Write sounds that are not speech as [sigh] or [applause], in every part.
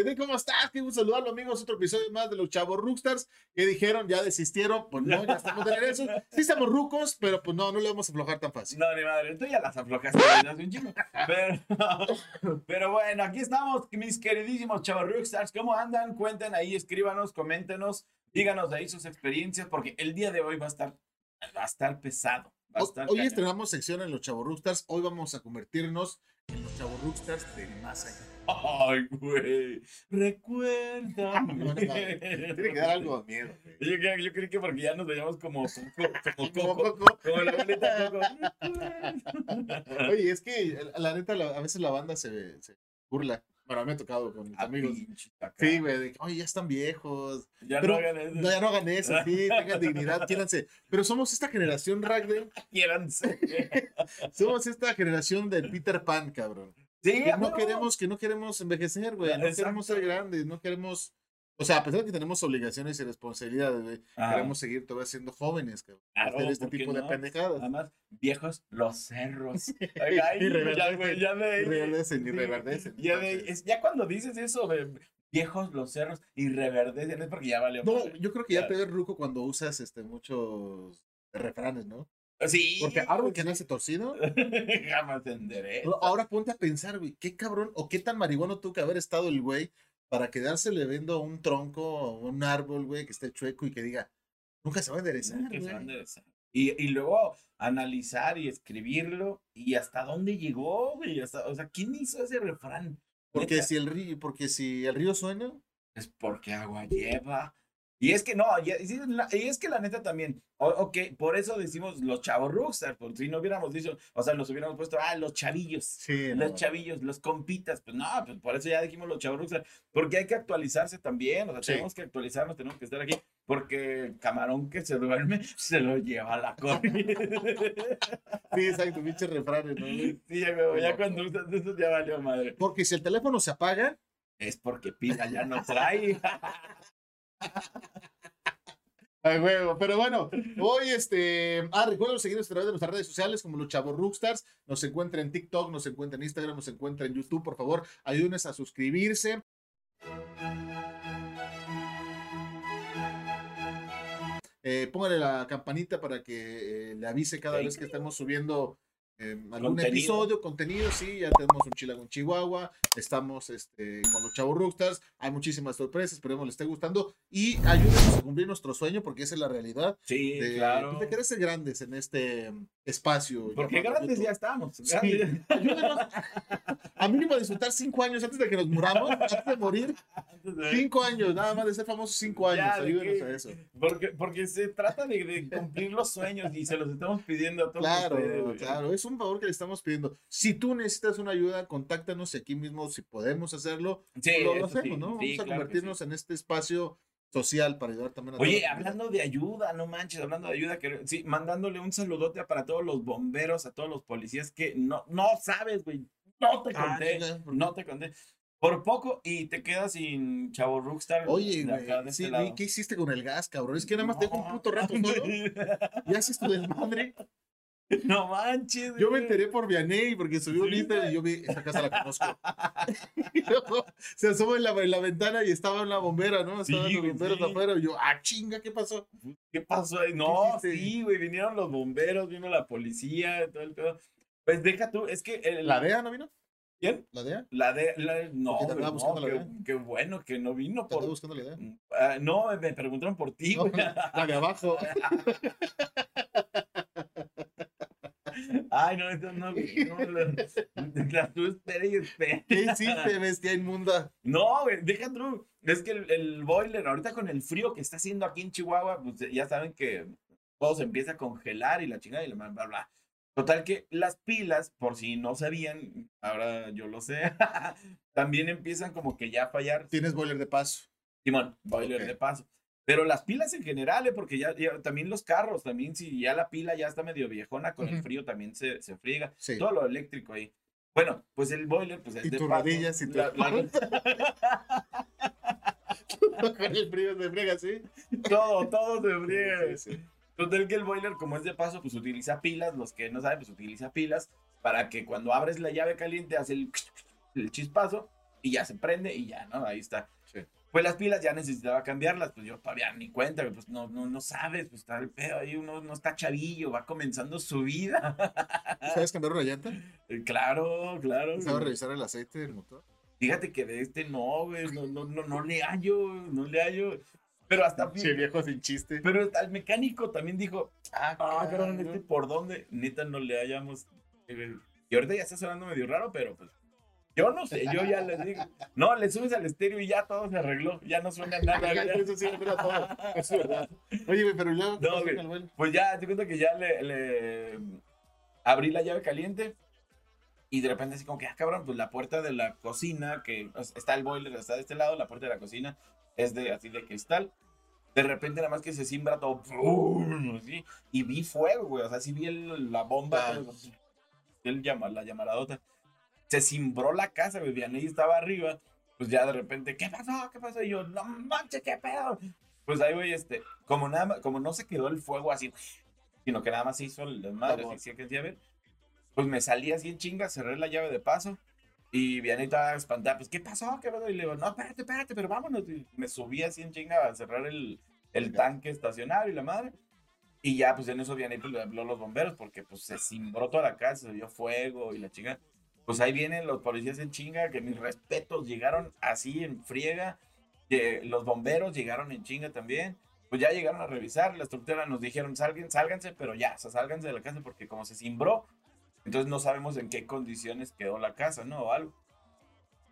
Ragday, ¿cómo estás? Qué gusto saludarlo, amigos. Otro episodio más de los Chavos Rookstars que dijeron, ya desistieron. Pues no, ya estamos de regreso. Sí estamos rucos, pero pues no, no le vamos a aflojar tan fácil. No, ni madre, tú ya las aflojaste hace un chingo. Pero, [laughs] pero bueno, aquí estamos, mis queridísimos Chavos Rookstars. ¿Cómo andan? Cuenten ahí, escríbanos, coméntenos, díganos ahí sus experiencias, porque el día de hoy va a estar, va a estar pesado. Va a estar Hoy cañón. estrenamos sección en los Chavos Rookstars. Hoy vamos a convertirnos en los Chavos Rookstars del más allá. Ay, güey. Recuerda. Tiene que dar algo de miedo. Yo, creo- yo creí que porque ya nos veíamos como Coco, como [laughs] Como Coco, como la abuelita Coco. [laughs] Oye, es que la neta, a veces la banda se, se burla. Bueno, me ha tocado con mis amigos. Sí, güey, de que, oye, ya están viejos. Ya Pero no hagan eso. No, ya no hagan eso, sí, [laughs] tengan dignidad, quiéranse. Pero somos esta generación, Ragde, Quiéranse. somos esta generación del Peter Pan, cabrón. Sí, Que no queremos, que no queremos envejecer, güey. No Exacto. queremos ser grandes, no queremos. O sea, a pesar de que tenemos obligaciones y responsabilidades, güey, queremos seguir todavía siendo jóvenes, cabrón. Claro, hacer este ¿por qué tipo de pendejadas. Además, viejos los cerros. [laughs] Y ya, reverdecen, güey, ya me. y reverdecen, y reverdecen, Ya, de- entonces. es- ya cuando dices eso de viejos los cerros y reverdecen es porque ya valió. No, yo creo que ya Ya. te ves ruco cuando usas este muchos refranes, ¿no? Sí. Porque árbol que nace torcido. [laughs] Jamás endereza. Ahora ponte a pensar, güey, qué cabrón o qué tan marihuano tuvo que haber estado el güey para quedársele viendo un tronco o un árbol, güey, que esté chueco y que diga, nunca se va a enderezar, Que se va a enderezar. Y, y luego analizar y escribirlo y hasta dónde llegó, güey. Hasta, o sea, ¿quién hizo ese refrán? Porque Neta, si el río, porque si el río suena, es porque agua lleva. Y es que no, y es que la neta también, o- ok, por eso decimos los chavos rockstar, por si no hubiéramos dicho, o sea, nos hubiéramos puesto, ah, los chavillos, sí, los chavillos, los compitas, pues no, pues por eso ya dijimos los chavos rockstar, porque hay que actualizarse también, o sea, Sí. tenemos que actualizarnos, tenemos que estar aquí, porque camarón que se duerme, [laughs] se lo lleva a la corriente. [laughs] Sí, exacto, pinche refranes, ¿no? sí, ya, ya cuando usas eso ya valió madre. Porque si el teléfono se apaga, Es porque pila ya no trae. [laughs] Ay, huevo, pero bueno, hoy este. Ah, recuerden seguirnos a través de nuestras redes sociales como los Chavos Rookstars. Nos encuentra en TikTok, nos encuentra en Instagram, nos encuentra en YouTube. Por favor, ayúdenos a suscribirse. Eh, póngale la campanita para que eh, le avise cada vez que estemos subiendo eh, algún Contenido. episodio, contenido. Sí, ya tenemos un Chilago en Chihuahua. Estamos este, con los Chavos Rookstars. Hay muchísimas sorpresas. Esperemos les esté gustando. Y ayúdenos a cumplir nuestro sueño, porque esa es la realidad Sí, de, claro. pues, de querer ser grandes en este mm, espacio. Porque grandes YouTube. ya estamos. Sí. Ayúdenos a mínimo disfrutar cinco años antes de que nos muramos, antes de morir. Cinco años, nada más de ser famosos cinco años. Ya, ¿de Ayúdenos a eso. Porque, porque se trata de, de cumplir los sueños y se los estamos pidiendo a todos Claro, ustedes. claro, es un favor que le estamos pidiendo. Si tú necesitas una ayuda, contáctanos aquí mismo, si podemos hacerlo, Sí, lo, lo hacemos, sí, ¿no? sí, Vamos a claro convertirnos en este espacio social para ayudar también a Oye, hablando de ayuda, no manches, hablando de ayuda, que, sí, mandándole un saludote para todos los bomberos, a todos los policías que no, no sabes, güey, no te Ah, conté, chinga, ¿por qué? no te conté. Por poco y te quedas sin chavo Rockstar. Oye, de acá, de este sí, güey, ¿qué hiciste con el gas, cabrón? Es que nada más te dejo un puto rato solo [laughs] y haces tu desmadre. [laughs] No manches. Yo me güey. enteré por Vianey porque subió un Instagram y yo vi, esa casa la conozco. [laughs] [laughs] Luego se asoma en la, en la ventana y estaba una bombera, ¿no? Estaban Sí, los güey, bomberos sí. afuera y yo, ah, chinga, ¿qué pasó? ¿Qué pasó ahí? No, sí, güey, vinieron los bomberos, vino la policía, todo el pedo. Pues deja tú, es que el, ¿La DEA no vino? ¿Quién? ¿La DEA? La de la, no, güey, no, la qué, DEA. qué bueno que no vino ¿Te andaba por buscando la? Ah, no, me preguntaron por ti, No, güey. la de abajo. Ay, no, eso no, no, la, tú espera y espera. ¿Qué hiciste, bestia inmunda? No, güey, deja tú. Es que el, el boiler, ahorita con el frío que está haciendo aquí en Chihuahua, pues ya saben que todo se empieza a congelar y la chingada y la bla, bla, bla. Total que las pilas, por si no sabían, ahora yo lo sé, [laughs] también empiezan como que ya a fallar. Tienes boiler de paso. Simón, boiler de paso. Pero las pilas en general, eh, porque ya, ya- también los carros, también si ya la pila ya está medio viejona, con el frío también se, se friega. Sí. Todo lo eléctrico ahí. Bueno, pues el boiler, pues es Y de tus rodillas y tu La- [laughs] [laughs] el frío se friega así. todo, todo se friega. Sí, sí. Total que el boiler, como es de paso, pues utiliza pilas. Los que no saben, pues utiliza pilas para que cuando abres la llave caliente hace el, el chispazo y ya se prende y ya, ¿no? Ahí está. Pues las pilas ya necesitaba cambiarlas, pues yo todavía ni cuenta, pues no, no, no sabes, pues está el pedo ahí, uno no está chavillo, va comenzando su vida. ¿Sabes cambiar una llanta? claro, claro. ¿Sabes revisar el aceite del motor? Fíjate que de este no, güey, no, no, no, no le hallo, no le hallo. Pero hasta Sí, viejo sin chiste. Pero hasta el mecánico también dijo, Ah, ah, cabrón. este por dónde, neta no le hallamos. Y ahorita ya está sonando medio raro, pero pues yo no sé, yo ya les digo, no, le subes al estéreo y ya todo se arregló, ya no suena [laughs] nada. ya. Eso sí, todo. [laughs] Es verdad. Oye, güey, pero luego. ¿qué No, güey. el? Pues ya, te cuento que ya le, le abrí la llave caliente y de repente así como que, ah, cabrón, pues la puerta de la cocina, que está el boiler, está de este lado, la puerta de la cocina es de así de cristal. De repente nada más que se simbra todo, así, y vi fuego, güey, o sea, sí vi el- la bomba, Ah. el llama, la llamaradota. Se cimbró la casa, güey, Vianney estaba arriba, pues ya de repente, ¿qué pasó? ¿Qué pasó? Y yo, no manches, ¿qué pedo? Pues ahí, güey, este, como nada más- como no se quedó el fuego así, sino que nada más se hizo el desmadre, Vamos. así que ver. Pues me salí así en chinga, cerré la llave de paso y Vianney estaba espantada, pues ¿qué pasó? ¿Qué pasó? Y le digo, no, espérate, espérate, pero vámonos. Y me subí así en chinga a cerrar el, el tanque estacionario y la madre. Y ya, pues en eso Vianney pues, le habló a los bomberos porque pues se cimbró toda la casa, se dio fuego y la chinga. Pues ahí vienen los policías en chinga, que mis respetos llegaron así en friega. que los bomberos llegaron en chinga también pues ya llegaron a revisar, la estructura nos dijeron, salgan, sálganse, pero ya, o sea, sálganse de la casa porque como se cimbró, entonces no sabemos en qué condiciones quedó la casa, ¿no? O algo.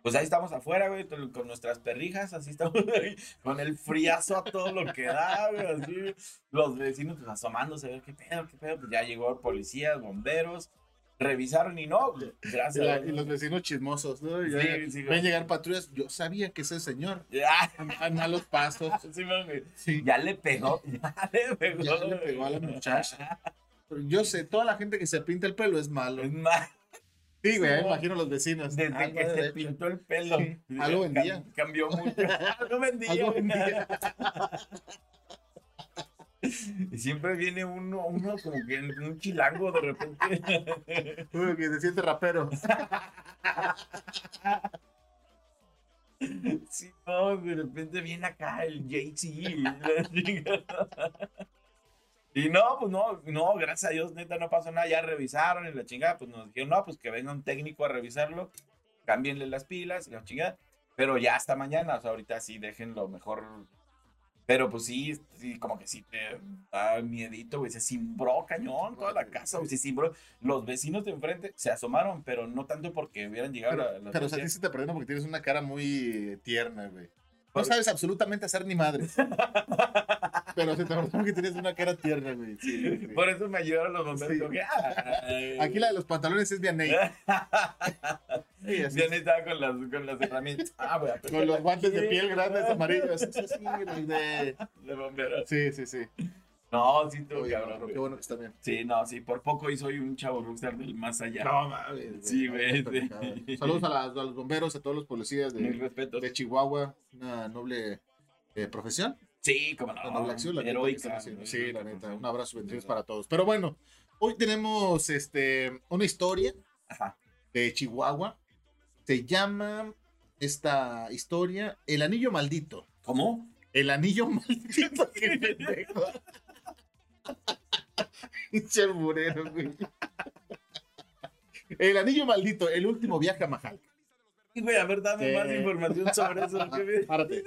Pues ahí estamos afuera, güey, con nuestras perrijas, así estamos ahí, con el friazo a todo lo que da, güey, así. Los vecinos pues asomándose, a ver qué pedo, qué pedo, pues ya llegó policías, bomberos, revisaron y no, gracias. la- y los vecinos chismosos, ¿no? Ya- Sí, ven llegar patrullas. Yo sabía que ese señor Ya, a malos pasos. [laughs] sí, ya le pegó, [laughs] ya le pegó. Ya le pegó a la muchacha. Pero Yo sé, toda la gente que se pinta el pelo es malo. Es más, Sí, güey, me imagino los vecinos. Desde Algo que se pintó el pelo. Algo Cam- vendía. Cambió mucho. [laughs] algo vendía. Algo güey. vendía. Siempre viene uno, uno como que en un chilango de repente. [laughs] Uy, que se siente rapero. [laughs] Sí, no, de repente viene acá el chingada. [laughs] Y no, pues no, no, gracias a Dios, neta, no pasó nada. Ya revisaron y la chingada, pues nos dijeron, no, pues que venga un técnico a revisarlo, cámbienle las pilas y la chingada. Pero ya hasta mañana, o sea, ahorita sí, déjenlo mejor. Pero pues sí, sí, como que sí te da miedito, güey. Se cimbró cañón toda la casa, güey. Se cimbró. Los vecinos de enfrente se asomaron, pero no tanto porque hubieran llegado Pero, la- las pero o sea, a ti se te perdona porque tienes una cara muy tierna, güey. No sabes absolutamente hacer ni madre. Pero se te perdona porque tienes una cara tierna, güey. Sí, sí. Por eso me ayudaron los bomberos. Sí. que. Aquí la de los pantalones es [laughs] así Bien estaba con las, con las herramientas. Ah, es. Con los guantes de piel grandes amarillos. Sí, sí, güey, de- De bomberos. sí, sí. sí. No, sí, tú, Oye, cabrón. no, qué bueno que está bien. Sí, no, sí, por poco y soy un chavo rockstar del más allá. mames. Sí, güey, no, sí. no, Saludos a, las- a los bomberos, a todos los policías de, de Chihuahua. Una noble eh, profesión. Sí, como no. La acción, la neta, que heroica. Sí, la neta. Un abrazo, bendiciones para todos. Pero bueno, hoy tenemos este, una historia Ajá. de Chihuahua. Se llama esta historia El Anillo Maldito. ¿Cómo? El Anillo [laughs] Maldito. Qué pendejo. Pinche alburero, güey. El Anillo Maldito, el último viaje a Majal. Güey, a ver, dame Sí. más información sobre eso. ¿qué me- Párate.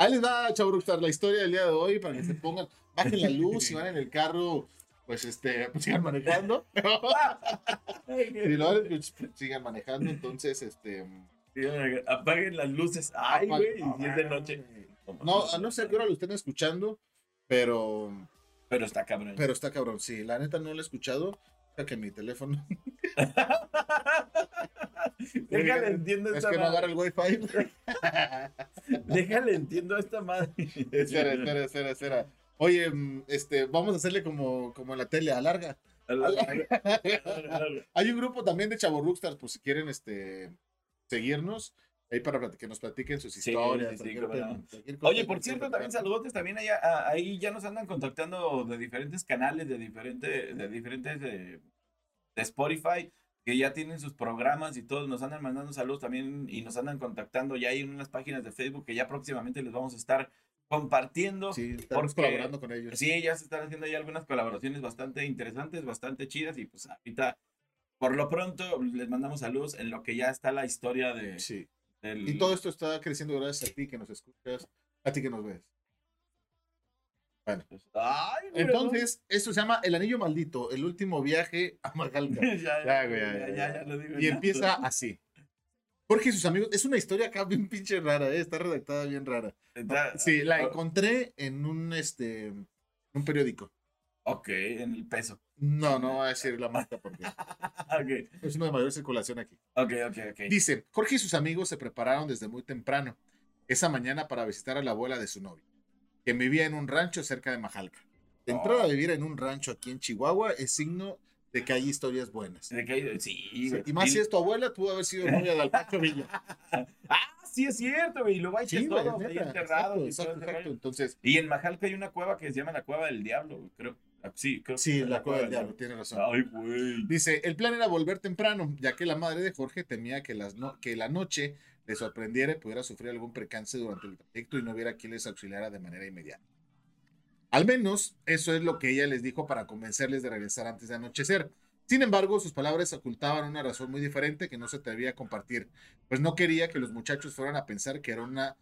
Ahí les va, Chavo Rockstar, la historia del día de hoy para que se pongan, bajen la luz, si van en el carro, pues este, pues sigan manejando. Si lo van, pues, sigan manejando, entonces, este. Apaguen las luces. Ay, güey, y es de noche. No, no sé a qué hora lo estén escuchando, pero, Pero está cabrón. pero está cabrón. Sí, la neta no lo he escuchado. Que mi teléfono. [laughs] Déjale entiendo Es esta que no madre. agarra el wifi. [laughs] Déjale entiendo a esta madre. espera, espera, espera, espera. Oye, mm, este, vamos a hacerle como, como en la tele, alarga. [laughs] Hay un grupo también de Chavo Rookstars, por si quieren este, seguirnos, ahí para que nos platiquen sus historias. sí, sí, Oye, por cierto, también saludotes, también allá, a- ahí ya nos andan contactando de diferentes canales, de diferentes, de diferentes, eh, de Spotify, que ya tienen sus programas y todos nos andan mandando saludos también y nos andan contactando. Ya hay unas páginas de Facebook que ya próximamente les vamos a estar compartiendo. Sí, estamos porque- colaborando con ellos. Sí, ya se están haciendo ahí algunas colaboraciones bastante interesantes, bastante chidas y pues ahorita, por lo pronto, les mandamos saludos en lo que ya está la historia de, Sí. Y todo esto está creciendo gracias a ti que nos escuchas, a ti que nos ves. pues, Ay, güey, Entonces, esto se llama El Anillo Maldito, el último viaje a Magalca. [laughs] ya, Ya, ya, ya, lo digo. Y empieza así. Jorge y sus amigos, es una historia acá bien pinche rara, ¿eh? está redactada bien rara. Sí, la o- encontré en un, este, en un periódico. Ok, en el peso. No, no voy a decir la marca porque [laughs] es uno de mayor circulación aquí. ok, ok, ok. Dice, Jorge y sus amigos se prepararon desde muy temprano esa mañana para visitar a la abuela de su novio, que vivía en un rancho cerca de Majalca. De entrada a vivir en un rancho aquí en Chihuahua es signo de que hay historias buenas. De que hay- sí. Y más si es tu abuela, pudo haber sido [laughs] novia de Alpacho Villa. [laughs] Ah, sí es cierto, güey. Luego hay Sí, ahí neta, enterrados. exacto, y todo exacto, ese exacto. rollo. Entonces, Y en Majalca hay una cueva que se llama la Cueva del Diablo, creo. Ah, Sí, creo. que sí, es la cueva del diablo, tiene razón. Ay, güey. Dice, el plan era volver temprano, ya que la madre de Jorge temía que, las no- que la noche le sorprendiera y pudiera sufrir algún percance durante el trayecto y no hubiera quien les auxiliara de manera inmediata. Al menos eso es lo que ella les dijo para convencerles de regresar antes de anochecer. Sin embargo, sus palabras ocultaban una razón muy diferente que no se atrevía a compartir, pues no quería que los muchachos fueran a pensar que era una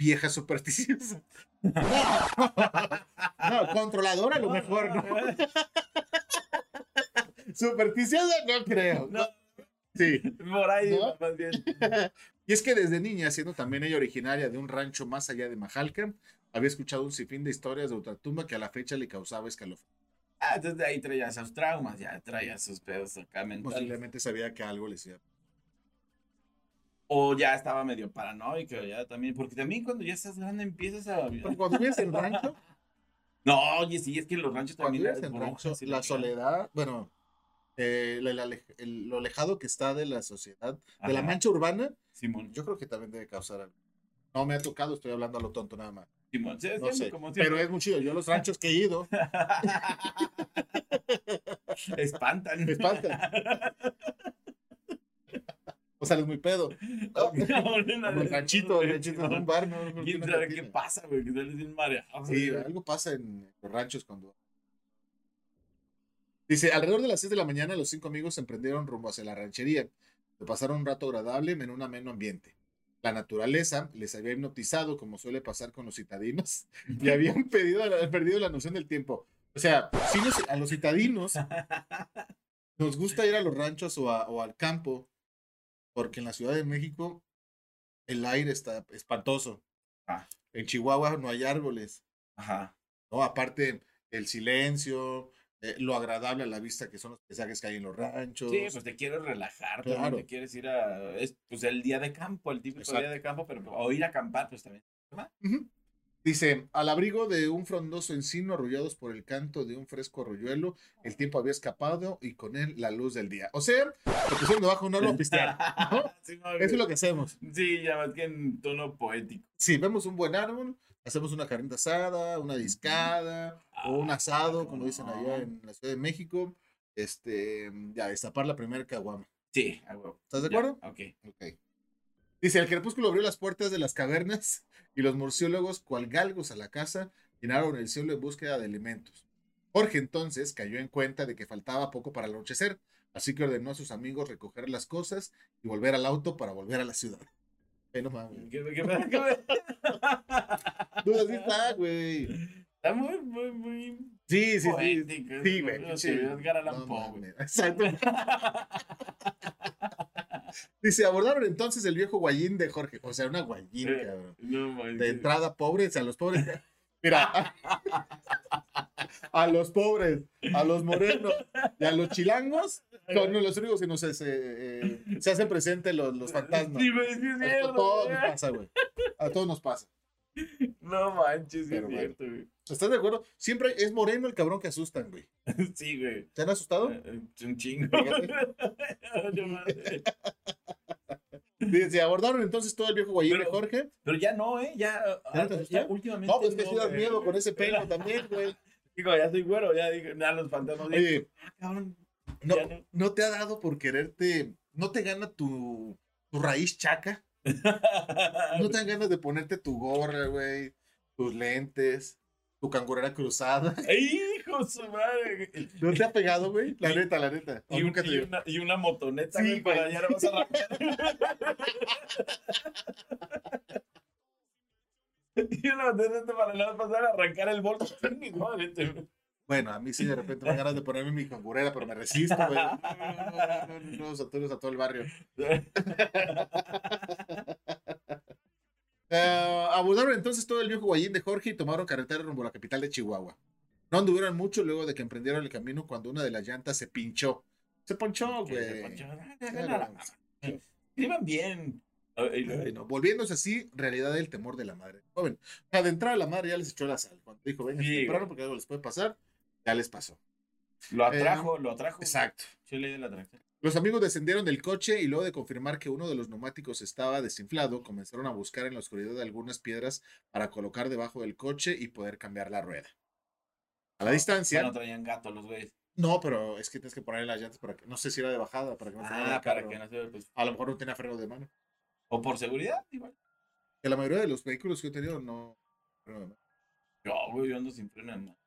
vieja supersticiosa. [laughs] No, controladora a lo mejor, ¿no? [laughs] Supersticiosa no creo. No, Sí. por ahí, ¿No? más bien. [laughs] Y es que desde niña, siendo también ella originaria de un rancho más allá de Majalca, había escuchado un sinfín de historias de ultratumba que a la fecha le causaba escalofrío. Ah, entonces de ahí traía sus traumas, ya traía sus pedos acá mentales. Posiblemente sabía que algo le hacía. O ya estaba medio paranoico, ya también. Porque también cuando ya estás grande empiezas a. Cuando vives en rancho, [laughs] No, oye, sí, es que los ranchos también. vives en rancho, la soledad, bueno, eh, el- lo alejado que está de la sociedad, de la mancha urbana, Simón, yo creo que también debe causar algo. No me ha tocado, estoy hablando a lo tonto nada más. Simón. Sí, No siempre sé, como pero es muy chido. Yo los ranchos que he ido, [laughs] [laughs] Espantan. espantan. O sea, es muy pedo. [laughs] El ranchito, el ranchito es un bar, ¿no? No ¿Quién sabe qué cantina. pasa, güey? Que sales bien mareado. Sí, algo pasa en los ranchos cuando. Dice, alrededor de las 6 de la mañana, los cinco amigos se emprendieron rumbo hacia la ranchería. Se pasaron un rato agradable en un ameno ambiente. La naturaleza les había hipnotizado, como suele pasar con los citadinos, y habían pedido, perdido la noción del tiempo. O sea, nos- a los citadinos [laughs] nos gusta ir a los ranchos o, a- o al campo, porque en la Ciudad de México el aire está espantoso. Ah. En Chihuahua no hay árboles. Ajá. ¿no? Aparte, el silencio, eh, lo agradable a la vista que son los paisajes que hay en los ranchos. Sí, pues te quieres relajar, también te quieres ir a. Es pues el día de campo, el típico Exacto. día de campo, pero o ir a acampar, pues también. Ujú. Dice, al abrigo de un frondoso encino, arrullados por el canto de un fresco arroyuelo, el tiempo había escapado y con él la luz del día. O sea, lo pusieron debajo de un árbol a pistear. ¿no? [laughs] Sí, no, Eso es lo que hacemos. Sí, ya más que en tono poético. Si vemos un buen árbol, hacemos una carnita asada, una discada o un asado, como dicen allá en la Ciudad de México. Este, ya, destapar la primera caguama. Sí, a huevo. ¿Estás de Ya, acuerdo? Ok. Ok. Dice, el crepúsculo abrió las puertas de las cavernas [laughs] y los murciélagos, cual galgos a la casa, llenaron el cielo en búsqueda de alimentos. Jorge entonces cayó en cuenta de que faltaba poco para el anochecer, así que ordenó a sus amigos recoger las cosas y volver al auto para volver a la ciudad. ¿Qué, qué, qué- qué- [laughs] está, güey. Está muy, muy, muy. Sí, sí, sí. poético. Sí, güey. No sí. Edgar Allan No Poe, güey. Exacto. [laughs] Dice, abordaron entonces el viejo guayín de Jorge. O sea, una guayín, Eh, cabrón. No, man, de sí. entrada pobres, a los pobres. [laughs] Mira, [laughs] a los pobres, a los morenos y a los chilangos son los únicos que nos se, se, eh, se hacen presentes los, los fantasmas. Sí, güey, sí es A todos güey. nos pasa, güey. A todos nos pasa. No manches, sí Pero es cierto, güey. ¿Estás de acuerdo? Siempre es moreno el cabrón que asustan, güey. [laughs] Sí, güey. ¿Te han asustado? Eh, eh, Un chingo. [laughs] Dice, abordaron entonces todo el viejo Pero- Jorge. Pero ya no, ¿eh? Ya, ¿Ya no te ah, ya últimamente. No, pues que sí das miedo con ese pelo [laughs] también, güey. Digo, ya soy güero, ya dije, ya los fantasmas. Oye, ah, cabrón. No, no. no te ha dado por quererte, no te gana tu, tu raíz chaca. No te dan ganas de ponerte tu gorra, güey, tus lentes, tu cangurera cruzada. ¡Hijo su madre! ¿No te ha pegado, güey? La Y- neta, la neta. ¿O Y, un- una, y una motoneta, Sí, para allá no vas a arrancar. y una motoneta para no pasar a arrancar el bolso. Bueno, a mí sí de repente me dan ganas de ponerme mi cangurera, pero me resisto, güey. No, no, no, no, no, saludos a todo el barrio. Eh, abordaron entonces todo el viejo guayín de Jorge y tomaron carretera rumbo a la capital de Chihuahua. No anduvieron mucho luego de que emprendieron el camino cuando una de las llantas se pinchó. Se ponchó, güey. [laughs] Escriban bien. Volviéndose así, realidad el temor de la madre. Joven, de entrada la madre ya les echó la sal. Cuando dijo, vengan Sí, temprano porque algo les puede pasar, ya les pasó. Lo atrajo, lo atrajo. Exacto. Sí, ley de la atracción. Los amigos descendieron del coche y luego de confirmar que uno de los neumáticos estaba desinflado, comenzaron a buscar en la oscuridad de algunas piedras para colocar debajo del coche y poder cambiar la rueda. A la distancia, No traían gato los güeyes. no, pero es que tienes que poner las llantas para que, no sé si era de bajada, para que no Ah, para que no se pues, A lo mejor no tenía freno de mano. O por seguridad, igual. Que la mayoría de los vehículos que he tenido no. de. Yo, güey, yo ando sin freno en mano.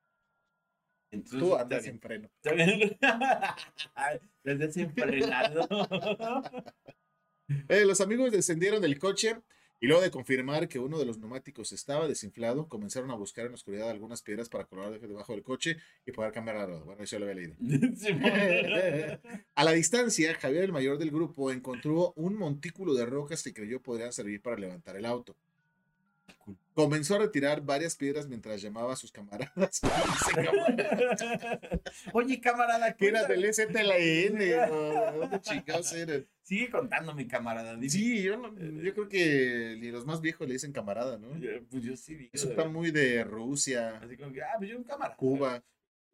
Entonces, Tú andas sin freno. [laughs] Desde desenfrenado. [laughs] Eh, los amigos descendieron del coche y luego de confirmar que uno de los neumáticos estaba desinflado, comenzaron a buscar en la oscuridad algunas piedras para colocar debajo del coche y poder cambiar la rueda. Bueno, eso lo había leído. [laughs] A la distancia, Javier, el mayor del grupo, encontró un montículo de rocas que creyó podrían servir para levantar el auto. Comenzó a retirar varias piedras mientras llamaba a sus camaradas. Camarada, [laughs] Oye, camarada, que era del STLN. ¿no? ¿Dónde chingados eran? Sigue contando, mi camarada. dime. Sí, yo, no- yo creo que ni los más viejos le dicen camarada, ¿no? Eh, Pues yo sí digo. Eso está muy de Rusia, Así como que, ah, pues yo un camarada. Cuba.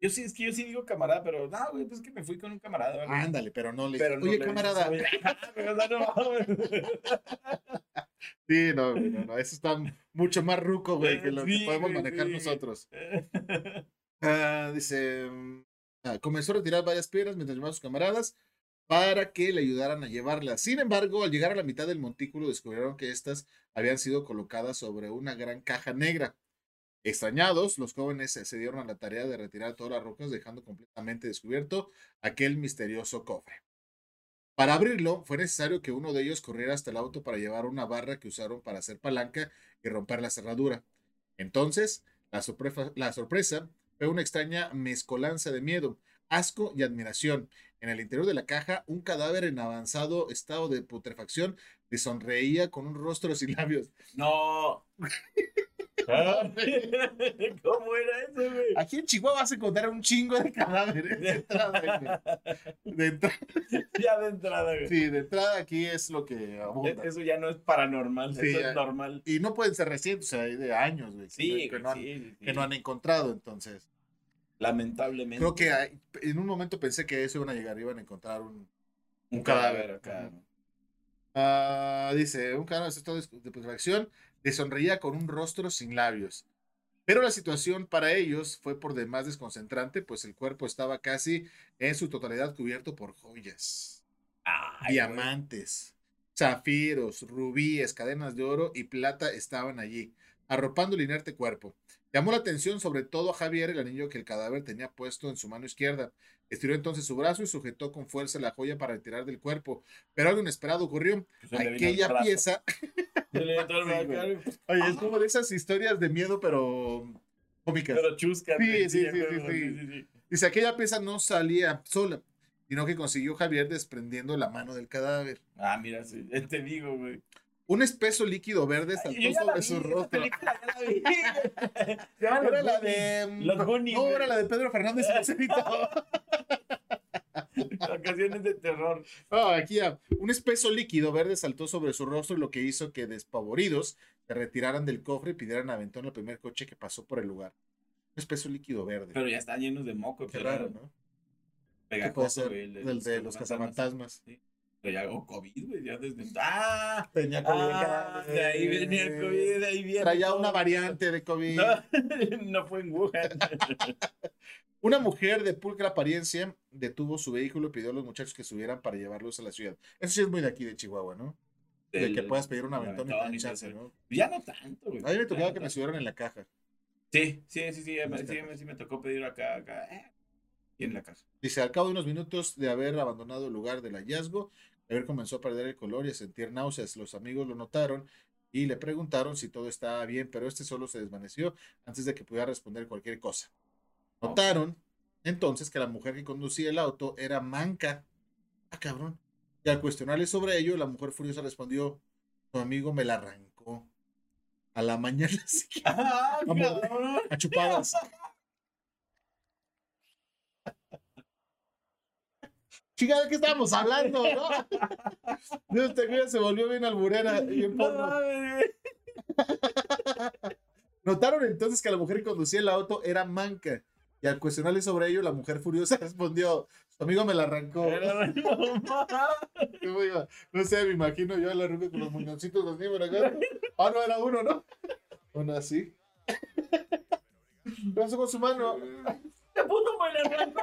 Yo sí, es que yo sí digo camarada, pero no, güey, pues que me fui con un camarada. ¿vale? Ándale, pero no le Pero no Oye, le camarada. "Oye, [laughs] pero, o sea, no mames". Sí, no, güey, no, no, eso está mucho más ruco, güey, que lo que podemos güey, manejar sí. nosotros. [laughs] Ah, dice, mm, ah, comenzó a retirar varias piedras mientras llamaba a sus camaradas para que le ayudaran a llevarlas. Sin embargo, al llegar a la mitad del montículo, descubrieron que estas habían sido colocadas sobre una gran caja negra. Extrañados, los jóvenes se dieron a la tarea de retirar todas las rocas, dejando completamente descubierto aquel misterioso cofre. Para abrirlo, fue necesario que uno de ellos corriera hasta el auto para llevar una barra que usaron para hacer palanca y romper la cerradura. Entonces, la, sorpresa- la sorpresa fue una extraña mezcolanza de miedo, asco y admiración. En el interior de la caja, un cadáver en avanzado estado de putrefacción le sonreía con un rostro sin labios. No. Ah, [laughs] ¿Cómo era eso, güey? Aquí en Chihuahua vas a encontrar un chingo de cadáveres de entrada. güey. [laughs] De entrada- [laughs] Ya de entrada, güey. sí, de entrada aquí es lo que E- abunda. Eso ya no es paranormal, Sí, eso es normal. Y no pueden ser recientes, o sea, hay de años, güey. Sí, que, güey, no han, sí, que no han encontrado, entonces. Lamentablemente. Creo que hay- en un momento pensé que eso iban a llegar, iban a encontrar un, un un cadáver cadáver. acá. Ah, dice, un cadáver en estado de de putrefacción le sonreía con un rostro sin labios. Pero la situación para ellos fue por demás desconcentrante, pues el cuerpo estaba casi en su totalidad cubierto por joyas, Ay, diamantes, zafiros, rubíes, cadenas de oro y plata estaban allí, arropando el inerte cuerpo. Llamó la atención sobre todo a Javier el anillo que el cadáver tenía puesto en su mano izquierda. Estiró entonces su brazo y sujetó con fuerza la joya para retirar del cuerpo. Pero algo inesperado ocurrió. pues, Aquella pieza. [laughs] [laughs] Oye, es como de esas historias de miedo, pero cómicas. Pero chusca. Sí, sí, sí. Dice, aquella pieza no salía sola, sino que consiguió Javier desprendiendo la mano del cadáver. Ah, mira, sí, eh, te digo, güey. Un espeso líquido verde saltó sobre vi, su rostro. película ya la vi. [laughs] Se llama Era la de... Los Goonies, No, era la de Pedro Fernández. [laughs] Ocasiones de terror. Ah, aquí ya. Un espeso líquido verde saltó sobre su rostro, lo que hizo que despavoridos se retiraran del cofre y pidieran aventón al primer coche que pasó por el lugar. Un espeso líquido verde. Pero ya están llenos de moco. Qué pero raro, ¿no? ¿Qué puede ser? el Del de los cazafantasmas. Pero ya, o COVID, güey, ya desde... ¡Ah! Tenía Ah, de ahí venía el COVID, de ahí viene Traía una variante de COVID. No, [laughs] no fue en Wuhan. [laughs] Una mujer de pulcra apariencia detuvo su vehículo y pidió a los muchachos que subieran para llevarlos a la ciudad. Eso sí es muy de aquí, de Chihuahua, ¿no? De que puedas pedir un aventón y ¿no? Ya no tanto, güey. A mí me tocaba no que me subieran en la caja. Sí, sí, sí, sí, me, sí, me- sí me tocó pedir acá, acá, eh, y en la caja. Dice, al cabo de unos minutos de haber abandonado el lugar del hallazgo, Ever comenzó a perder el color y a sentir náuseas. Los amigos lo notaron y le preguntaron si todo estaba bien, pero este solo se desvaneció antes de que pudiera responder cualquier cosa. Notaron entonces que la mujer que conducía el auto era manca. Ah, cabrón. Y al cuestionarle sobre ello, la mujer furiosa respondió, tu amigo me la arrancó. A la mañana [laughs] siguiente, ¡Ah, cabrón! a chupadas. Chica, ¿de qué estábamos hablando, no? [laughs] Dios te cuida, se volvió bien alburera. bien No porno. [laughs] Notaron entonces que la mujer que conducía el auto era manca. Y al cuestionarle sobre ello, la mujer furiosa [laughs] respondió, su amigo me la arrancó. No. No sé, me imagino yo la ruca con los muñoncitos así por acá. Ah, no, era uno, ¿no? Uno así. ¿Qué pasó con su mano? ¡Te puto me la arrancó!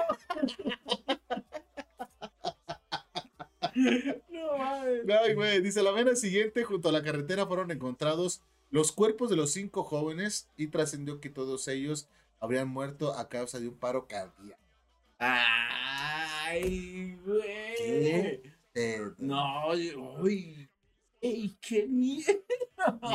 No mames. Ay, güey, dice, la mañana siguiente, junto a la carretera, fueron encontrados los cuerpos de los cinco jóvenes y trascendió que todos ellos habrían muerto a causa de un paro cardíaco. Ay, güey. No, uy. Ey, qué mierda.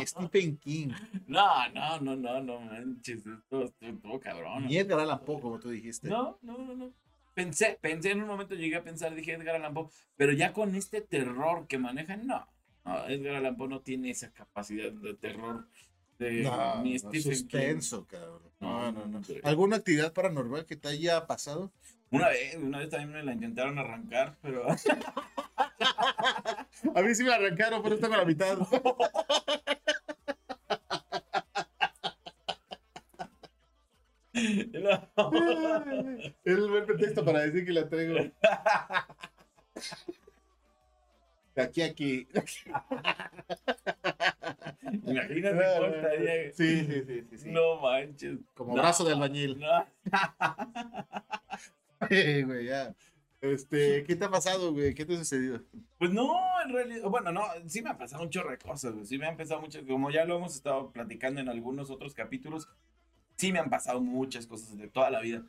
y Stephen King, No, no, no, no, no manches. Esto esto estuvo cabrón. ni Edgar Allan Poe, como tú dijiste. No, no, no, no. Pensé, pensé en un momento, llegué a pensar, dije Edgar Allan Poe, pero ya con este terror que manejan, no. No, Edgar Allan Poe no tiene esa capacidad de terror de No, ni no, King. suspenso, cabrón. No, no, no. ¿Alguna actividad paranormal que te haya pasado? Una vez, una vez también me la intentaron arrancar, pero [laughs] A mí sí me arrancaron, pero tengo la mitad. [laughs] [laughs] no. Es el buen pretexto para decir que la traigo. [laughs] De aquí a aquí. [laughs] Imagínate cómo estaría. Sí, sí, sí, sí, sí. No manches. Como No, brazo de albañil. no. Güey, ya. Este, ¿qué te ha pasado, güey? ¿Qué te ha sucedido? Pues no, en realidad, bueno, no, sí me han pasado un chorro de cosas, güey. sí me han pasado muchas, como ya lo hemos estado platicando en algunos otros capítulos, sí me han pasado muchas cosas de toda la vida.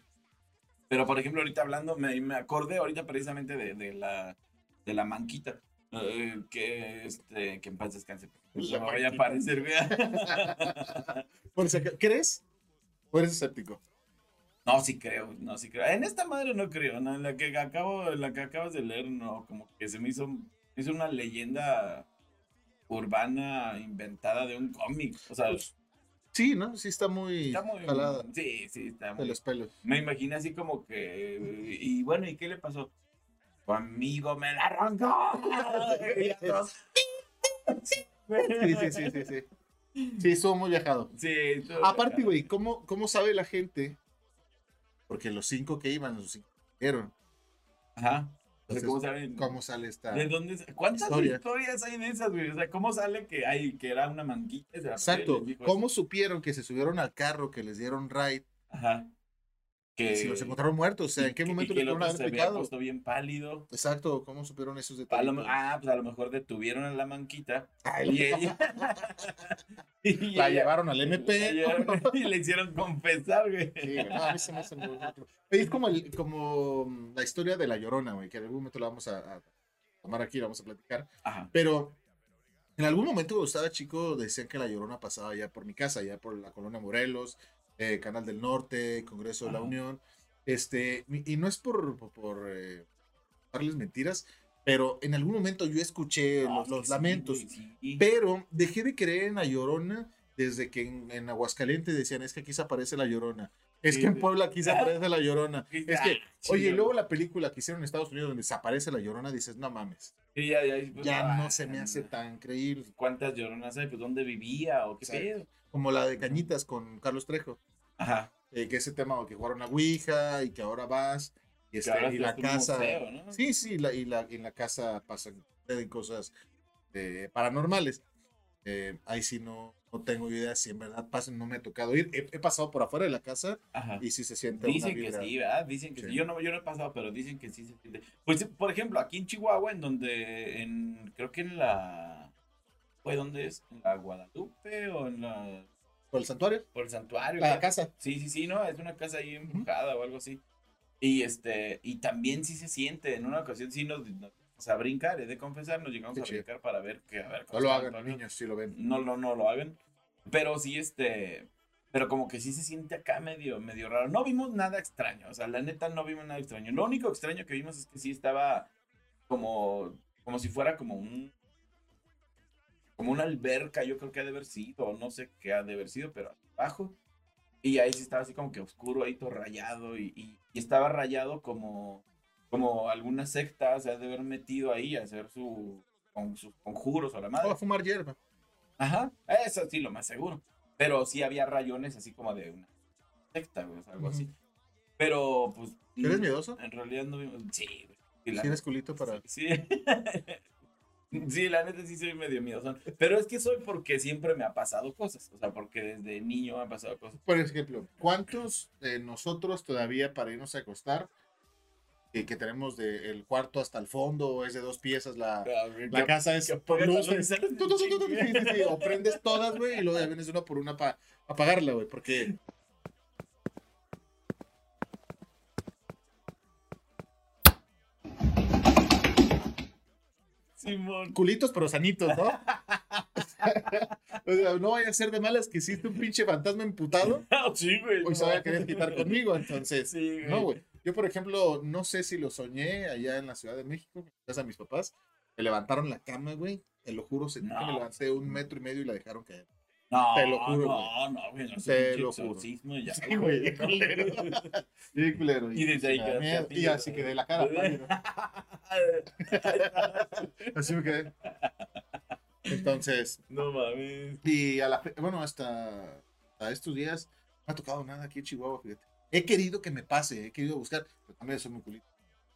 Pero, por ejemplo, ahorita hablando, me, me acordé ahorita precisamente de, de la, de la manquita, eh, que, este, que en paz descanse. No me vaya a aparecer, güey. [laughs] ¿Crees? ¿O eres escéptico? No, sí creo, no, sí creo. En esta madre no creo, ¿no? En la que acabo, en la que acabas de leer, no, como que se me hizo, hizo una leyenda urbana inventada de un cómic. O sea, Sí, ¿no? Sí está muy, está muy... jalada Sí, sí, está de muy... los pelos. Me imaginé así como que... Y bueno, ¿y qué le pasó? Tu amigo me la arrancó. Sí, sí, sí, sí, sí. Sí, estuvo muy viajado. Sí, estuvo- Aparte, güey, ¿cómo, ¿cómo sabe la gente? Porque los cinco que iban, los cinco fueron. Ajá. Entonces, ¿cómo sale esta? ¿De dónde? ¿Cuántas Historia. historias hay de esas, güey? O sea, ¿cómo sale que hay que era una la Exacto. ¿Cómo supieron que se subieron al carro, que les dieron ride? Ajá. Que, Si los encontraron muertos, o sea, ¿en qué momento el pudieron haber picado? puesto bien pálido. Exacto, ¿cómo supieron esos detalles? lo ah, pues a lo mejor detuvieron a la manquita. Ay, Y ella. y la ella- [laughs] llevaron al MP. llevaron [laughs] y le hicieron confesar, güey. Sí, no, a mí se me hace muy. Es como, el- como mm, la historia de la Llorona, güey, que en algún momento la vamos a, a tomar aquí, la vamos a platicar. Ajá. Pero en algún momento cuando estaba chico decían que la Llorona pasaba ya por mi casa, ya por la colonia Morelos, eh, Canal del Norte, Congreso de la. Unión. Este, y no es por, por, por, eh, darles mentiras, pero en algún momento yo escuché No, los, sí, lamentos. sí. Pero dejé de creer en la Llorona desde que en, en Aguascalientes decían, es que aquí se aparece la Llorona. Es que en. Puebla aquí se aparece la Llorona. [laughs] Es que, oye, y luego la película que hicieron en Estados Unidos donde se aparece la Llorona, dices, no mames, ya, ya, pues, ya no se me hace tan creíble. ¿Cuántas lloronas hay? Pues dónde vivía o qué pedo. Como la de Cañitas con Carlos Trejo, Ajá. eh, que ese tema de que jugaron a Ouija y que ahora vas y, este, ahora y la casa... museo, ¿no? Sí, sí, la, y, la, en la casa pasan cosas eh, paranormales. Eh, ahí sí no, No tengo idea si en verdad pasa, no me ha tocado ir. He, he pasado por afuera de la casa Ajá. y sí se siente Dicen una que vibra. sí, ¿verdad? Dicen que sí. Sí. Yo no, yo no he pasado, pero dicen que sí se siente. Pues, por ejemplo, aquí en Chihuahua, en donde, en, creo que en la, ¿fue dónde es? ¿En la Guadalupe o en la, ¿Por el santuario? por el santuario? La casa. Sí, sí, sí, no, es una casa ahí empujada o algo así. Y este, y también sí se siente, en una ocasión sí nos, nos o sea, a brincar, he de confesar, nos llegamos Qué a chido. brincar para ver que, a ver, No lo hagan, el- niños, sí lo ven. no, no, no lo hagan. Pero sí, este, pero como que sí se siente acá medio, medio raro. No vimos nada extraño, o sea, la neta no vimos nada extraño. Lo único extraño que vimos es que sí estaba como, como si fuera como un, como una alberca, yo creo que ha de haber sido, o no sé qué ha de haber sido, pero abajo. Y ahí sí estaba así como que oscuro, ahí todo rayado, y, y- y estaba rayado como, como alguna secta se ha de haber metido ahí a hacer su, con sus conjuros o la madre. Oh, a fumar hierba. Ajá, eso sí, lo más seguro. Pero sí había rayones así como de una secta, güey, o sea, algo así. Pero, pues. ¿Eres mm, miedoso? En realidad no vimos. Sí, güey. ¿Tienes culito para...? Sí. [laughs] Sí, la neta sí soy medio miedoso. Pero es que soy porque siempre me ha pasado cosas. O sea, porque desde niño me han pasado cosas. Por ejemplo, ¿cuántos de nosotros todavía para irnos a acostar, eh, que tenemos de el cuarto hasta el fondo, es de dos piezas, la, la Que- casa es por luces. sí, sí, sí, O prendes todas, güey, y luego ya vienes una por una para apagarla, güey, porque... Simón. Culitos, pero sanitos, ¿no? [laughs] o sea, no vaya a ser de malas que existe un pinche fantasma emputado [laughs] Sí, güey. hoy se vaya a querer quitar conmigo, entonces... Sí, güey. No, güey. Yo, por ejemplo, no sé si lo soñé allá en la Ciudad de México, casa de mis papás. Me levantaron la cama, güey. Te lo juro, sentí que me levanté un metro y medio y la dejaron caer. No, Te lo juro, No, no, güey. No, Te lo juro. ya, Sí, güey, [laughs] culero. Culero. Y desde ahí quedaste Y así quedé la cara. [laughs] Así me quedé. Entonces, no mames. y a la bueno, hasta, a estos días no ha tocado nada aquí en Chihuahua, fíjate. He querido que me pase, he querido buscar, pero también soy muy culito.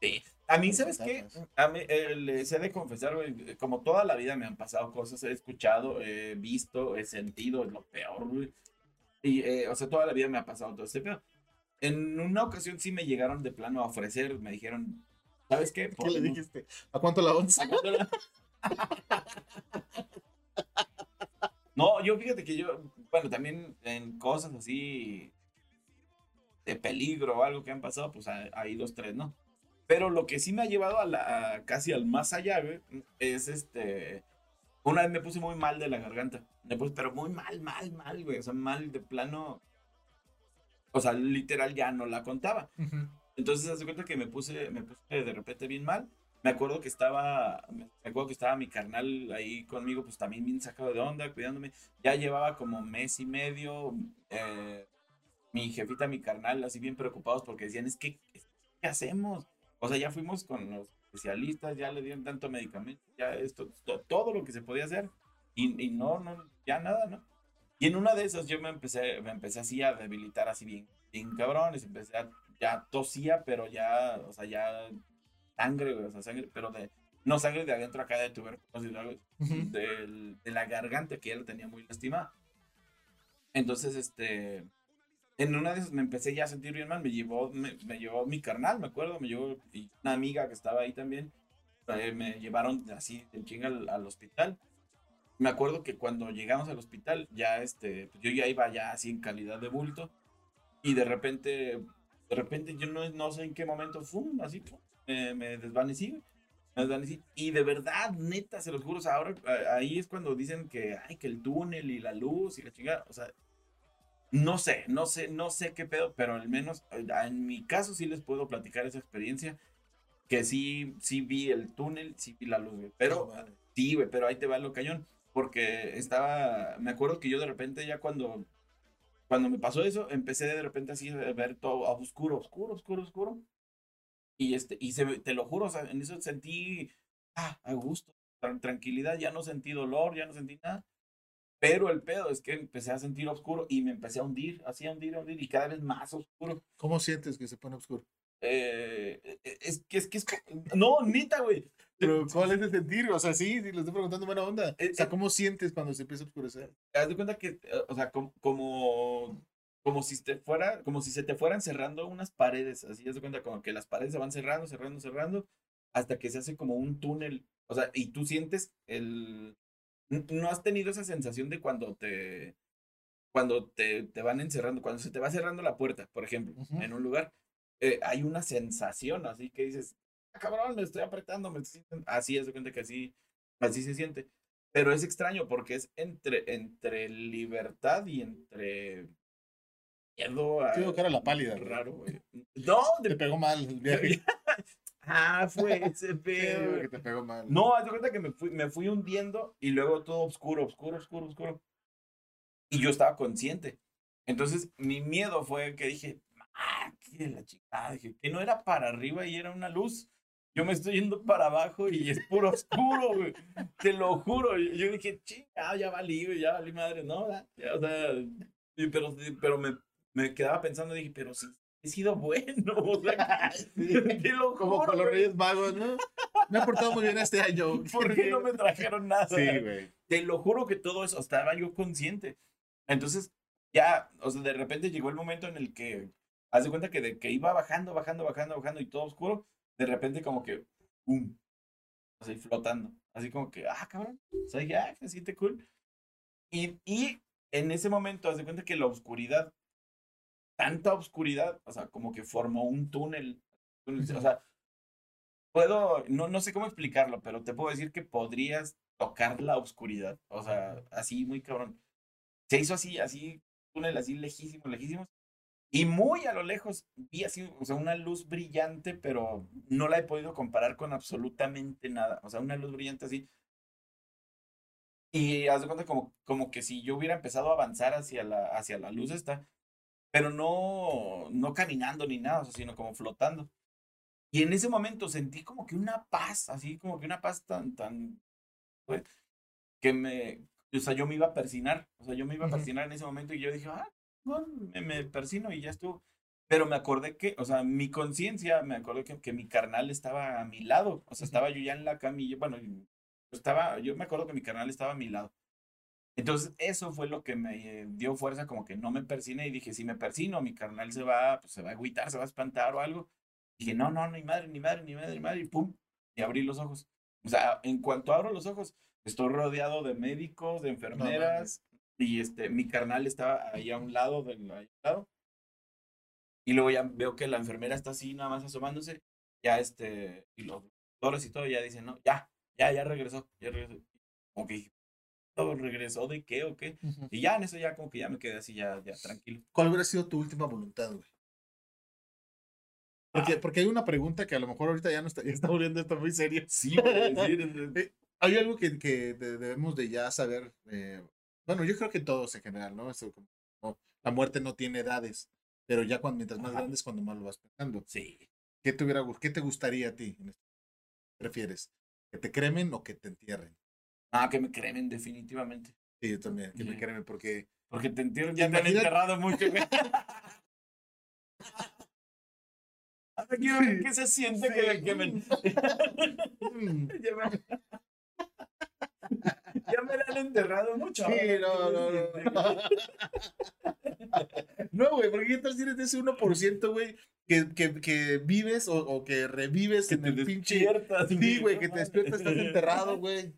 Sí. A mí, ¿sabes qué? A mí, eh, les he de confesar, güey, como toda la vida me han pasado cosas, he escuchado, he visto, he sentido, es lo peor, güey. Y, eh, o sea, toda la vida me ha pasado todo este pedo. En una ocasión sí me llegaron de plano a ofrecer, me dijeron, ¿sabes qué? ¿Qué le dijiste? ¿A cuánto la onza? ¿A cuánto la- No, yo fíjate que yo, bueno, también en cosas así de peligro o algo que han pasado, pues hay dos, tres, ¿no? Pero lo que sí me ha llevado a la, a casi al más allá, güey, es este. Una vez me puse muy mal de la garganta. Me puse, pero muy mal, mal, mal, güey. O sea, mal de plano. O sea, literal ya no la contaba. Entonces, hace cuenta que me puse, me puse de repente bien mal. Me acuerdo que estaba, me acuerdo que estaba mi carnal ahí conmigo, pues también bien sacado de onda, cuidándome. Ya llevaba como mes y medio, eh, mi jefita, mi carnal, así bien preocupados porque decían, es que, ¿qué hacemos? O sea, ya fuimos con los especialistas, ya le dieron tanto medicamento, ya esto, to- todo lo que se podía hacer. Y, y no, no, ya nada, ¿no? Y en una de esas yo me empecé, me empecé así a debilitar así bien, bien cabrones, empecé a, ya tosía, pero ya, o sea, ya sangre, o sea, sangre, pero de, no sangre de adentro acá de tuberculosis, del- de la garganta que él tenía muy lastimada. Entonces, este, en una de esas me empecé ya a sentir bien mal, me llevó, me, llevó mi carnal, me acuerdo, me llevó y una amiga que estaba ahí también, eh, me llevaron así en chinga al, al hospital. Me acuerdo que cuando llegamos al hospital, ya este, pues yo ya iba ya así en calidad de bulto y de repente, de repente yo no, no sé en qué momento, ¡fum! así, ¡pum! me, me desvanecí. Y de verdad, neta, se los juro, ahora ahí es cuando dicen que, ay, que el túnel y la luz y la chingada, o sea, no sé, no sé, no sé qué pedo, pero al menos eh, en mi caso sí les puedo platicar esa experiencia, que sí, sí vi el túnel, sí vi la luz, güey, pero... Madre. Sí, güey, pero ahí te va lo cañón. Porque estaba. Me acuerdo que yo de repente, ya cuando. Cuando me pasó eso, empecé de repente así a ver todo oscuro, oscuro, oscuro, oscuro. Y este, y se, te lo juro, o sea, en eso sentí. Ah, a gusto, tran- tranquilidad, ya no sentí dolor, ya no sentí nada. Pero el pedo es que empecé a sentir oscuro y me empecé a hundir, así a hundir, a hundir, y cada vez más oscuro. ¿Cómo sientes que se pone oscuro? Eh, eh, es que es que es. No, neta, güey. Pero, ¿cuál es el sentir? O sea, sí, sí, lo estoy preguntando buena onda. Eh, O sea, eh. ¿cómo sientes cuando se empieza a oscurecer? Haz de cuenta que, eh, o sea, com- como, como si te fuera, como si se te fueran cerrando unas paredes, así haz de cuenta como que las paredes se van cerrando, cerrando, cerrando, hasta que se hace como un túnel, o sea, y tú sientes el, no has tenido esa sensación de cuando te, cuando te, te van encerrando, cuando se te va cerrando la puerta, por ejemplo, Ujú. en un lugar, eh, hay una sensación, así que dices, "Ah, cabrón, me estoy apretando, me estoy sintiendo-". así, haz de cuenta que así, así se siente. Pero es extraño porque es entre, entre libertad y entre miedo a- Tengo cara la pálida. raro, güey. No, [laughs] Te de- pegó mal el [laughs] viaje. Ah, fue ese [laughs] Sí, pedo. güey, que te pegó mal. No, haz de cuenta que me fui, me fui hundiendo y luego todo oscuro, oscuro, oscuro, oscuro. Y yo estaba consciente. Entonces, mi miedo fue que dije, ah, qué de la chingada. Dije, que no era para arriba y era una luz. Yo me estoy yendo para abajo y es puro oscuro, [laughs] güey. Te lo juro. Yo dije, chingada, ya valí, güey, ya valí madre, ¿no? Ya, o sea, pero, pero me, me quedaba pensando, dije, pero sí, he sido bueno. O sea, [laughs] [laughs] te lo Como juro, con los. Reyes Magos, ¿no? Me he portado muy bien este año. [laughs] ¿Por qué no me trajeron nada? Sí, güey. Te lo juro que todo eso estaba yo consciente. Entonces, ya, o sea, de repente llegó el momento en el que, haz de cuenta que de que iba bajando, bajando, bajando, bajando y todo oscuro, de repente como que, ¡pum! Así flotando. Así como que, ah, cabrón. O sea, ya, se siente cool. Y, y en ese momento, haz de cuenta que la oscuridad, tanta oscuridad, o sea, como que formó un túnel. O sea, puedo, no, no sé cómo explicarlo, pero te puedo decir que podrías tocar la oscuridad. O sea, así muy cabrón. Se hizo así, así, túnel así lejísimos, lejísimos. Y muy a lo lejos vi así, o sea, una luz brillante, pero no la he podido comparar con absolutamente nada. O sea, una luz brillante así. Y haz de cuenta como, como que si yo hubiera empezado a avanzar hacia la, hacia la luz esta, pero no, no caminando ni nada, o sea, sino como flotando. Y en ese momento sentí como que una paz, así como que una paz tan, tan, pues, que me, o sea, yo me iba a persinar, o sea, yo me iba a persinar en ese momento y yo dije, ah, bueno, me, me persino y ya estuvo. Pero me acordé que, o sea, mi conciencia, me acordé que, que mi carnal estaba a mi lado, o sea, estaba yo ya en la camilla, bueno, estaba, yo me acuerdo que mi carnal estaba a mi lado. Entonces, eso fue lo que me eh, dio fuerza, como que no me persiné y dije, si me persino, mi carnal se va, pues se va a agüitar, se va a espantar o algo. Dije, no, no, ni madre, ni madre, ni madre, ni madre, y pum, y abrí los ojos. O sea, en cuanto abro los ojos, estoy rodeado de médicos, de enfermeras, y este, mi carnal estaba ahí a un lado, del ahí a un lado. Y luego ya veo que la enfermera está así, nada más asomándose, ya este, y los doctores y todo, ya dicen, no, ya, ya, ya regresó, ya regresó. Como que dije, ¿todo regresó de qué o qué? Y ya en eso ya como que ya me quedé así, ya, ya tranquilo. ¿Cuál hubiera sido tu última voluntad, güey? Porque, porque hay una pregunta que a lo mejor ahorita ya no está, ya está volviendo esto muy serio. Sí, güey, [laughs] Eh, Hay algo que, que de- debemos de ya saber. eh, bueno, yo creo que todos en general, ¿no? Eso como- como la muerte no tiene edades, pero ya cuando mientras más Ajá. grandes, cuando más lo vas pensando. sí. ¿Qué te, hubiera, ¿Qué te gustaría a ti? ¿Qué prefieres? ¿Que te cremen o que te entierren? Ah, que me cremen definitivamente. Sí, yo también, que me cremen, porque Porque te entierran, ya te han enterrado mucho, güey. [laughs] Ahora quiero ver qué se siente que me quemen. mm, [laughs] ya, me... [laughs] ya me la han enterrado mucho. Sí, no, no, no. No, güey, porque ¿qué tal si eres de ese 1%, güey, que, que, que vives o, o que revives Que en te el pinche... despiertas. Sí, güey, que te despiertas, estás enterrado, güey.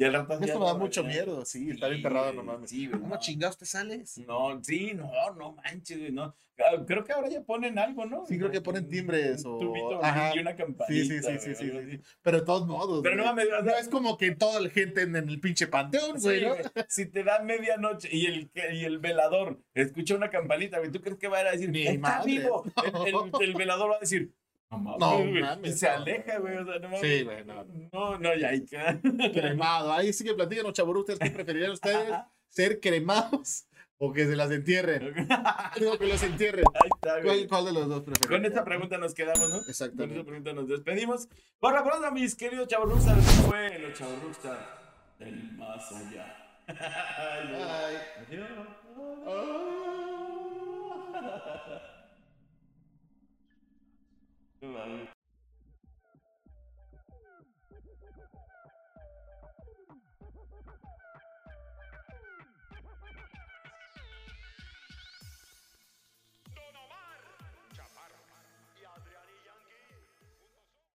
Y al rato Esto me da no, mucho ya. miedo, sí, estar Sí, enterrado, no güey, mames. Sí. ¿Cómo no. chingados te sales? No, sí, no, no manches, güey, no. Ah, Creo que ahora ya ponen algo, ¿no? Sí, creo que ponen Un- timbres un o- tubito ajá. y una campanita. Sí, sí, sí, sí, sí, sí. Pero de todos modos, Pero no mames, No es como que toda la gente en, el pinche panteón, güey, ¿no? Si te da medianoche y el, y el velador escucha una campanita, güey, ¿tú crees que va a ir a decir, Ni está madre. vivo? El, el- el [laughs] velador va a decir, no mames, No güey", mames, y se aleja, güey, o sea, no mames. Sí, güey, no. No, no, ya hay. Cremado. Ahí sí que platícanos, chaburustas, ¿qué preferirían ustedes? ¿Ser cremados o que se las entierren? Digo que los entierren. [laughs] Ahí está, ¿Cuál, güey. cuál de los dos preferirían? Con esta pregunta nos quedamos, ¿no? Con esta Exactamente. pregunta nos despedimos. Por la pronto, mis queridos esto fue los chavorruxas del más allá. [laughs] Bye. Adiós. Good night.